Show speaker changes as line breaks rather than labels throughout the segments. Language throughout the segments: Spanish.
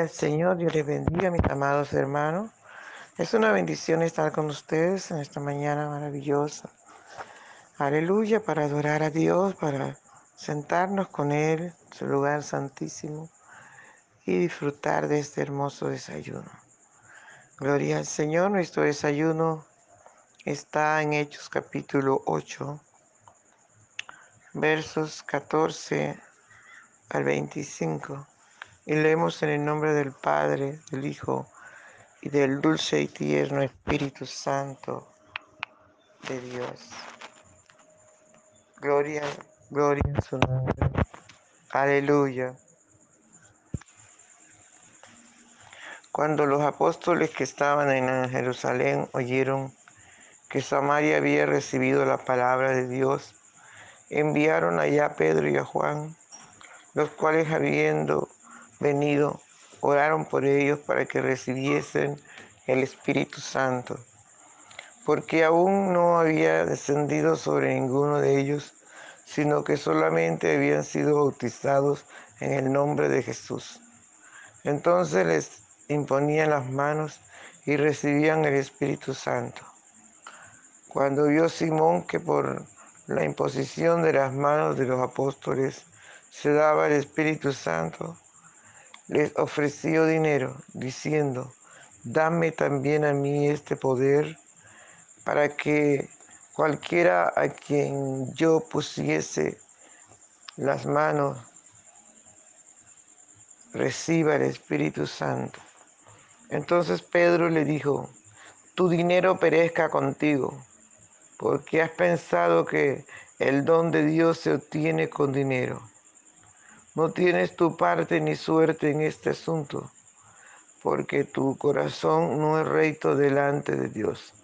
Al Señor, Dios les bendiga, mis amados hermanos. Es una bendición estar con ustedes en esta mañana maravillosa. Aleluya, para adorar a Dios, para sentarnos con Él su lugar santísimo y disfrutar de este hermoso desayuno. Gloria al Señor, nuestro desayuno está en Hechos capítulo 8, versos 14 al 25. Y leemos en el nombre del Padre, del Hijo y del dulce y tierno Espíritu Santo de Dios. Gloria, gloria en su nombre. Aleluya. Cuando los apóstoles que estaban en Jerusalén oyeron que Samaria había recibido la palabra de Dios, enviaron allá a Pedro y a Juan, los cuales habiendo venido, oraron por ellos para que recibiesen el Espíritu Santo, porque aún no había descendido sobre ninguno de ellos, sino que solamente habían sido bautizados en el nombre de Jesús. Entonces les imponían las manos y recibían el Espíritu Santo. Cuando vio Simón que por la imposición de las manos de los apóstoles se daba el Espíritu Santo, les ofreció dinero, diciendo, dame también a mí este poder para que cualquiera a quien yo pusiese las manos reciba el Espíritu Santo. Entonces Pedro le dijo, tu dinero perezca contigo, porque has pensado que el don de Dios se obtiene con dinero. No tienes tu parte ni suerte en este asunto, porque tu corazón no es recto delante de Dios.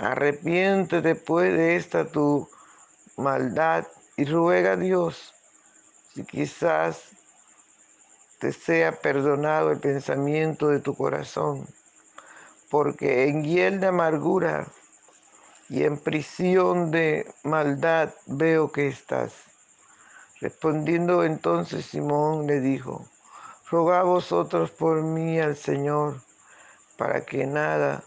Arrepiéntete después de esta tu maldad y ruega a Dios si quizás te sea perdonado el pensamiento de tu corazón, porque en hiel de amargura y en prisión de maldad veo que estás. Respondiendo entonces Simón le dijo, rogad vosotros por mí al Señor, para que nada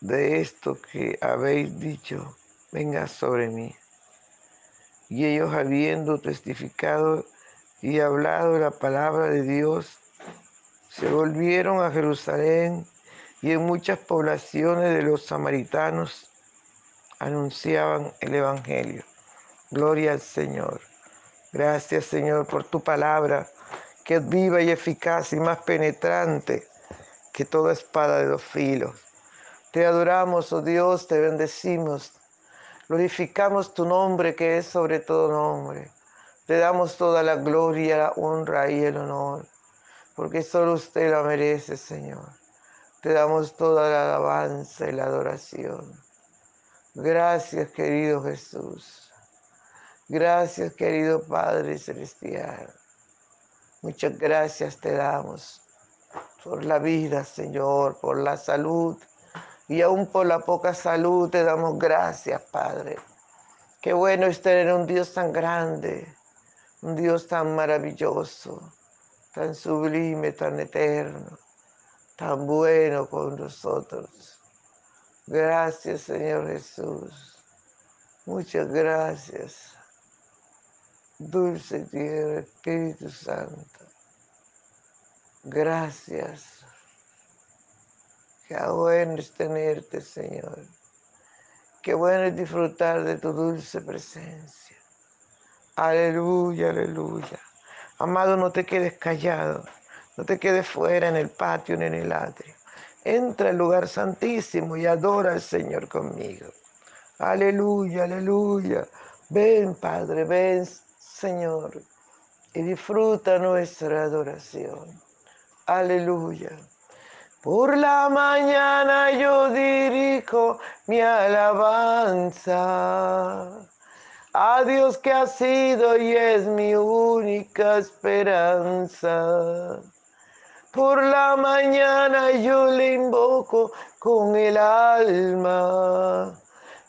de esto que habéis dicho venga sobre mí. Y ellos habiendo testificado y hablado la palabra de Dios, se volvieron a Jerusalén y en muchas poblaciones de los samaritanos anunciaban el Evangelio. Gloria al Señor. Gracias Señor por tu palabra, que es viva y eficaz y más penetrante que toda espada de dos filos. Te adoramos, oh Dios, te bendecimos, glorificamos tu nombre que es sobre todo nombre. Te damos toda la gloria, la honra y el honor, porque solo usted la merece, Señor. Te damos toda la alabanza y la adoración. Gracias, querido Jesús. Gracias, querido Padre Celestial. Muchas gracias te damos por la vida, Señor, por la salud y aún por la poca salud te damos gracias, Padre. Qué bueno es tener un Dios tan grande, un Dios tan maravilloso, tan sublime, tan eterno, tan bueno con nosotros. Gracias, Señor Jesús. Muchas gracias. Dulce tierra, Espíritu Santo. Gracias. Qué bueno es tenerte, Señor. Qué bueno es disfrutar de tu dulce presencia. Aleluya, aleluya. Amado, no te quedes callado. No te quedes fuera en el patio ni en el atrio. Entra al lugar santísimo y adora al Señor conmigo. Aleluya, aleluya. Ven, Padre, ven, Señor, y disfruta nuestra adoración. Aleluya. Por la mañana yo dirijo mi alabanza a Dios que ha sido y es mi única esperanza. Por la mañana yo le invoco con el alma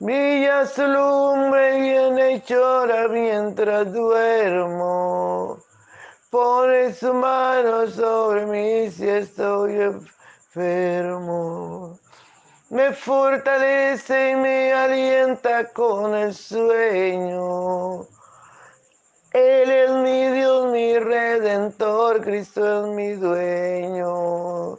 Brilla su lumbre bien llora mientras duermo. Pone su mano sobre mí si estoy enfermo. Me fortalece y me alienta con el sueño. Él es mi Dios, mi redentor, Cristo es mi dueño.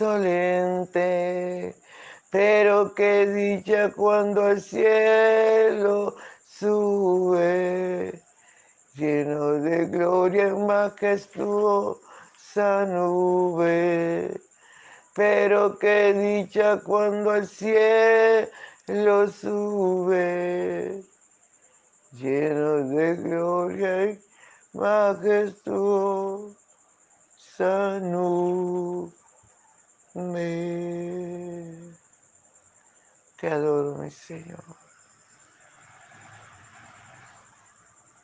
insolente, pero qué dicha cuando al cielo sube, lleno de gloria en majestuosa nube. Pero qué dicha cuando al cielo sube, lleno de gloria y majestuosa nube. Te adoro, mi Señor.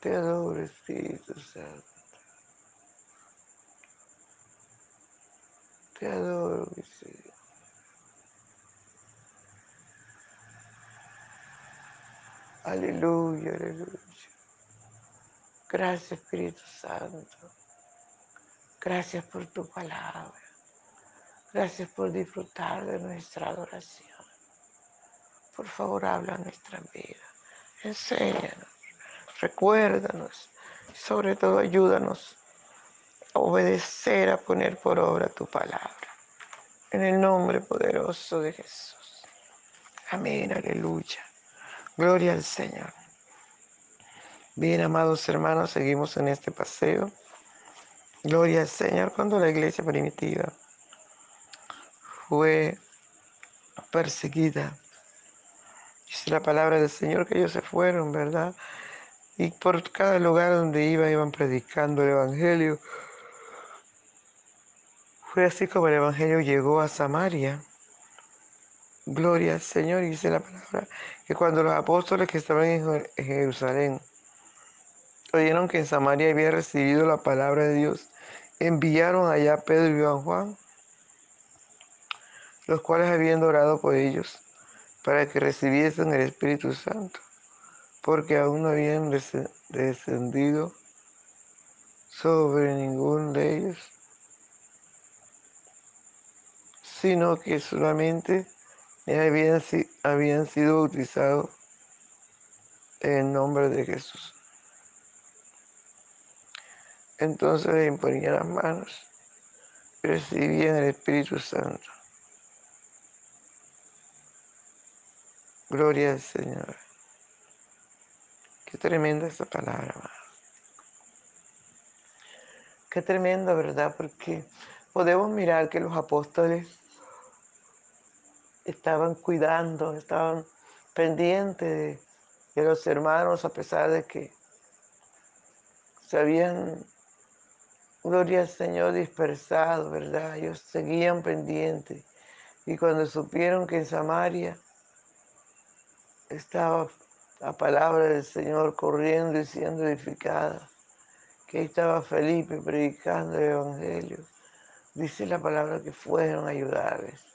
Te adoro, Espíritu Santo. Te adoro, mi Señor. Aleluya, aleluya. Gracias, Espíritu Santo. Gracias por tu palabra. Gracias por disfrutar de nuestra adoración. Por favor, habla nuestra vida. Enséñanos, recuérdanos, sobre todo ayúdanos a obedecer, a poner por obra tu palabra. En el nombre poderoso de Jesús. Amén, aleluya. Gloria al Señor. Bien, amados hermanos, seguimos en este paseo. Gloria al Señor cuando la iglesia primitiva fue perseguida. Dice la palabra del Señor que ellos se fueron, ¿verdad? Y por cada lugar donde iban, iban predicando el Evangelio. Fue así como el Evangelio llegó a Samaria. Gloria al Señor, dice la palabra, que cuando los apóstoles que estaban en Jerusalén oyeron que en Samaria había recibido la palabra de Dios, enviaron allá a Pedro y a Juan los cuales habían orado por ellos para que recibiesen el Espíritu Santo, porque aún no habían descendido sobre ninguno de ellos, sino que solamente habían, habían sido bautizados en nombre de Jesús. Entonces le imponían las manos recibían el Espíritu Santo. Gloria al Señor. Qué tremenda esta palabra, Qué tremenda, ¿verdad? Porque podemos mirar que los apóstoles estaban cuidando, estaban pendientes de, los hermanos a pesar de que se habían, gloria al Señor, dispersado, ¿verdad? Ellos seguían pendientes. Y cuando supieron que en Samaria estaba la palabra del Señor corriendo y siendo edificada, que ahí estaba Felipe predicando el Evangelio, dice la palabra que fueron a ayudarles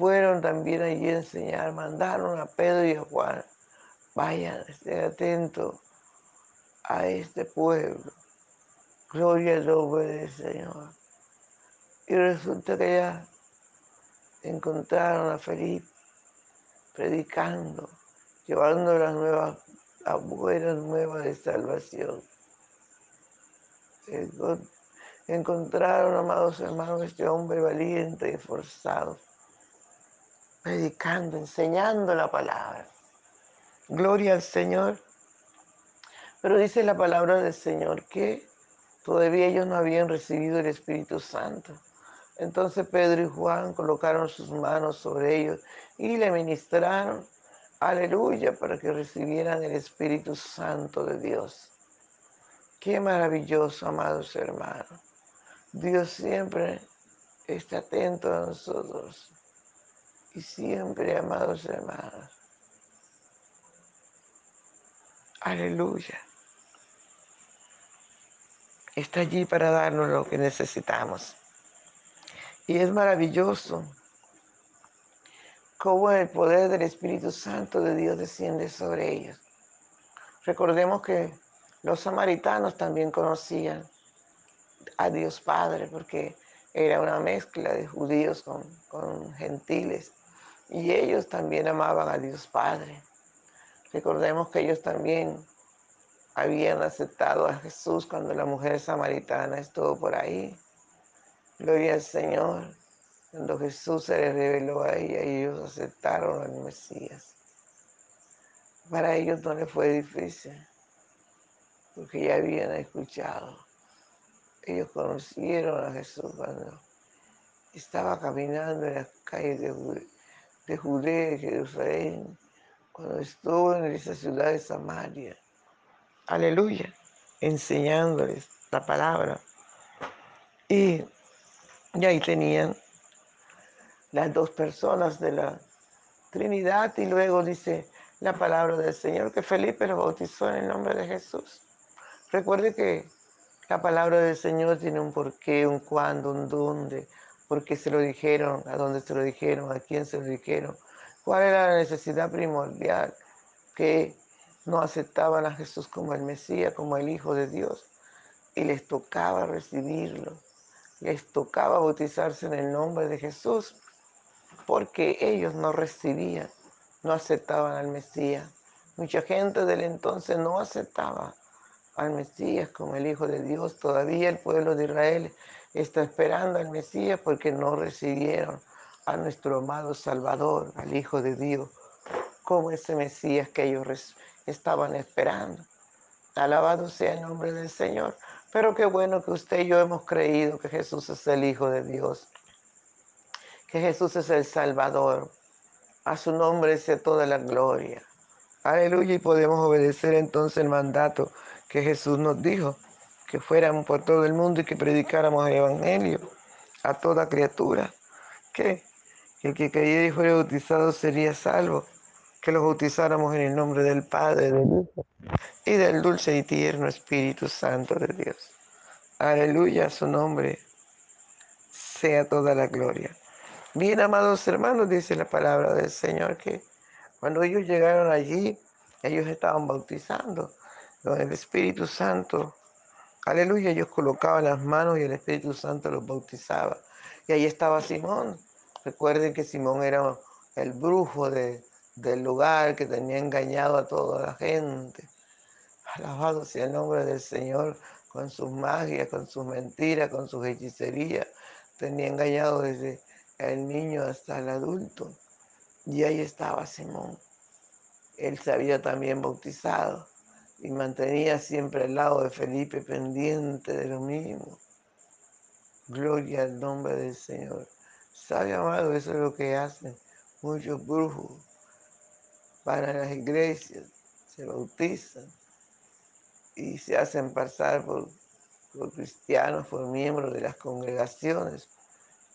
fueron también allí a enseñar, mandaron a Pedro y a Juan, vayan, estén atentos a este pueblo. Gloria al nombre del Señor. Y resulta que ya encontraron a Felipe predicando, llevando las nuevas, las buenas nuevas de salvación. Encontraron, amados hermanos, este hombre valiente y esforzado predicando, enseñando la palabra. Gloria al Señor. Pero dice la palabra del Señor que todavía ellos no habían recibido el Espíritu Santo. Entonces Pedro y Juan colocaron sus manos sobre ellos y le ministraron, aleluya, para que recibieran el Espíritu Santo de Dios. Qué maravilloso, amados hermanos. Dios siempre está atento a nosotros y siempre, amados hermanos. Aleluya. Está allí para darnos lo que necesitamos. Y es maravilloso cómo el poder del Espíritu Santo de Dios desciende sobre ellos. Recordemos que los samaritanos también conocían a Dios Padre porque era una mezcla de judíos con, gentiles. Y ellos también amaban a Dios Padre. Recordemos que ellos también habían aceptado a Jesús cuando la mujer samaritana estuvo por ahí. Gloria al Señor. Cuando Jesús se les reveló a ella, ellos aceptaron al Mesías. Para ellos no les fue difícil, porque ya habían escuchado. Ellos conocieron a Jesús cuando estaba caminando en las calles de de Judea y Jerusalén, cuando estuvo en esa ciudad de Samaria. Aleluya, enseñándoles la palabra. Y, y ahí tenían las dos personas de la Trinidad y luego dice la palabra del Señor que Felipe los bautizó en el nombre de Jesús. Recuerde que la palabra del Señor tiene un porqué, un cuándo, un dónde, por qué se lo dijeron, a dónde se lo dijeron, a quién se lo dijeron, cuál era la necesidad primordial, que no aceptaban a Jesús como el Mesías, como el Hijo de Dios, y les tocaba recibirlo, les tocaba bautizarse en el nombre de Jesús, porque ellos no recibían, no aceptaban al Mesías. Mucha gente del entonces no aceptaba al Mesías como el Hijo de Dios. Todavía el pueblo de Israel está esperando al Mesías porque no recibieron a nuestro amado Salvador, al Hijo de Dios, como ese Mesías que ellos estaban esperando. Alabado sea el nombre del Señor. Pero qué bueno que usted y yo hemos creído que Jesús es el Hijo de Dios, que Jesús es el Salvador. A su nombre sea toda la gloria. Aleluya. Y podemos obedecer entonces el mandato que Jesús nos dijo que fuéramos por todo el mundo y que predicáramos el Evangelio a toda criatura. Que el que creyera y fuera bautizado sería salvo. Que los bautizáramos en el nombre del Padre, del Hijo y del dulce y tierno Espíritu Santo de Dios. Aleluya, a su nombre sea toda la gloria. Bien, amados hermanos, dice la palabra del Señor que cuando ellos llegaron allí, ellos estaban bautizando con el Espíritu Santo Aleluya, ellos colocaban las manos y el Espíritu Santo los bautizaba. Y ahí estaba Simón, Recuerden que Simón era el brujo del lugar que tenía engañado a toda la gente. Alabado sea el nombre del Señor con sus magias, con sus mentiras, con sus hechicerías. Tenía engañado desde el niño hasta el adulto. Y ahí estaba Simón. Él se había también bautizado y mantenía siempre al lado de Felipe pendiente de lo mismo. Gloria al nombre del Señor. ¿Sabe, amado? Eso es lo que hacen muchos brujos. Van a las iglesias, se bautizan y se hacen pasar por, por cristianos, por miembros de las congregaciones.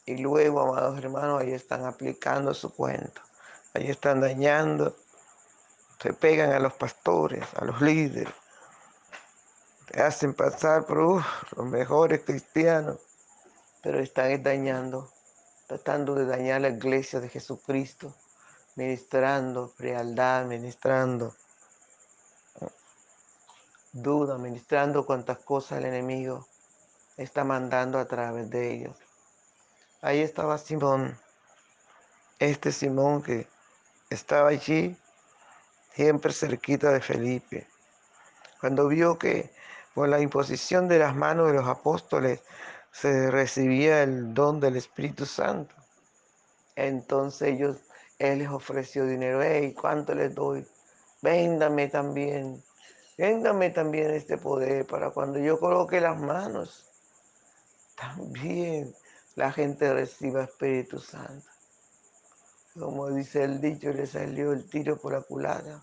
Y luego, amados hermanos, ahí están aplicando su cuento. Ahí están dañando se pegan a los pastores, a los líderes, te hacen pasar por los mejores cristianos, pero están dañando, tratando de dañar la iglesia de Jesucristo, ministrando frialdad, ministrando duda, ministrando cuantas cosas el enemigo está mandando a través de ellos. Ahí estaba Simón, este Simón que estaba allí siempre cerquita de Felipe. Cuando vio que con la imposición de las manos de los apóstoles se recibía el don del Espíritu Santo, entonces ellos, él les ofreció dinero. Hey, ¿cuánto les doy? Véndame también. Véndame también este poder para cuando yo coloque las manos, también la gente reciba Espíritu Santo. Como dice el dicho, le salió el tiro por la culata.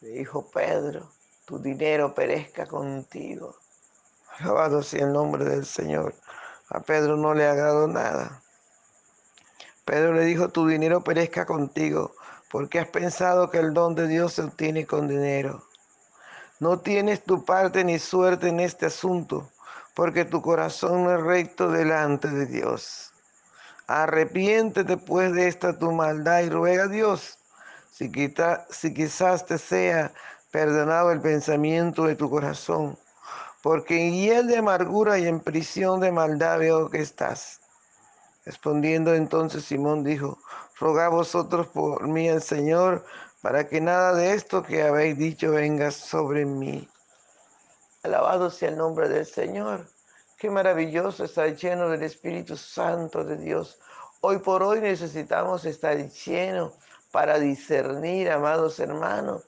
Le dijo Pedro, tu dinero perezca contigo. Alabado sea el nombre del Señor. A Pedro no le agradó nada. Pedro le dijo, tu dinero perezca contigo, porque has pensado que el don de Dios se obtiene con dinero. No tienes tu parte ni suerte en este asunto, porque tu corazón no es recto delante de Dios. Arrepiéntete pues de esta tu maldad y ruega a Dios, si, si quizás te sea perdonado el pensamiento de tu corazón, porque en hiel de amargura y en prisión de maldad veo que estás. Respondiendo entonces Simón dijo, rogad vosotros por mí al Señor, para que nada de esto que habéis dicho venga sobre mí. Alabado sea el nombre del Señor. Qué maravilloso estar lleno del Espíritu Santo de Dios. Hoy por hoy necesitamos estar llenos para discernir, amados hermanos,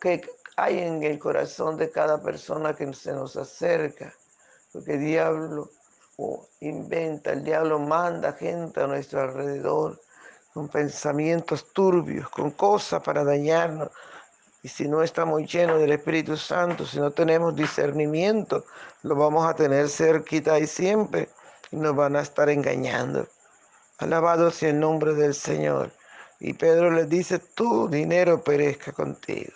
qué hay en el corazón de cada persona que se nos acerca. Porque el diablo inventa, el diablo manda gente a nuestro alrededor con pensamientos turbios, con cosas para dañarnos, y si no estamos llenos del Espíritu Santo, si no tenemos discernimiento, lo vamos a tener cerquita y siempre y nos van a estar engañando. Alabado sea el nombre del Señor. Y Pedro le dice, tu dinero perezca contigo,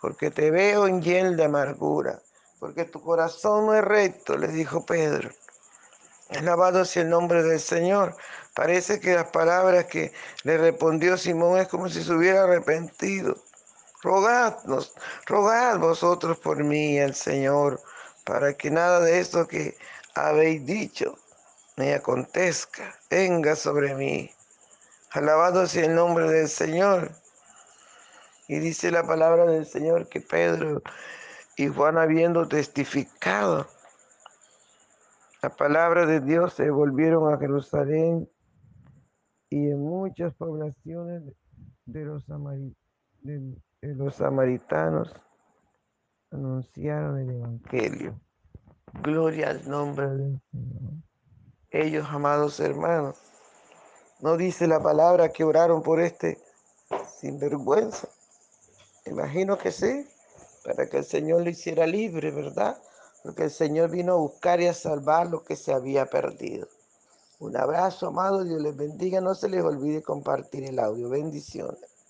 porque te veo en hiel de amargura, porque tu corazón no es recto, le dijo Pedro. Alabado sea el nombre del Señor. Parece que las palabras que le respondió Simón es como si se hubiera arrepentido rogadnos, rogad vosotros por mí al Señor, para que nada de esto que habéis dicho me acontezca, venga sobre mí. Alabado sea el nombre del Señor. Y dice la palabra del Señor que Pedro y Juan habiendo testificado la palabra de Dios se volvieron a Jerusalén y en muchas poblaciones de los samaritanos los samaritanos anunciaron el Evangelio. Gloria al nombre del. Ellos, amados hermanos, no dice la palabra que oraron por este sinvergüenza. Imagino que sí, para que el Señor lo hiciera libre, ¿verdad? Porque el Señor vino a buscar y a salvar lo que se había perdido. Un abrazo, amado, Dios les bendiga. No se les olvide compartir el audio. Bendiciones.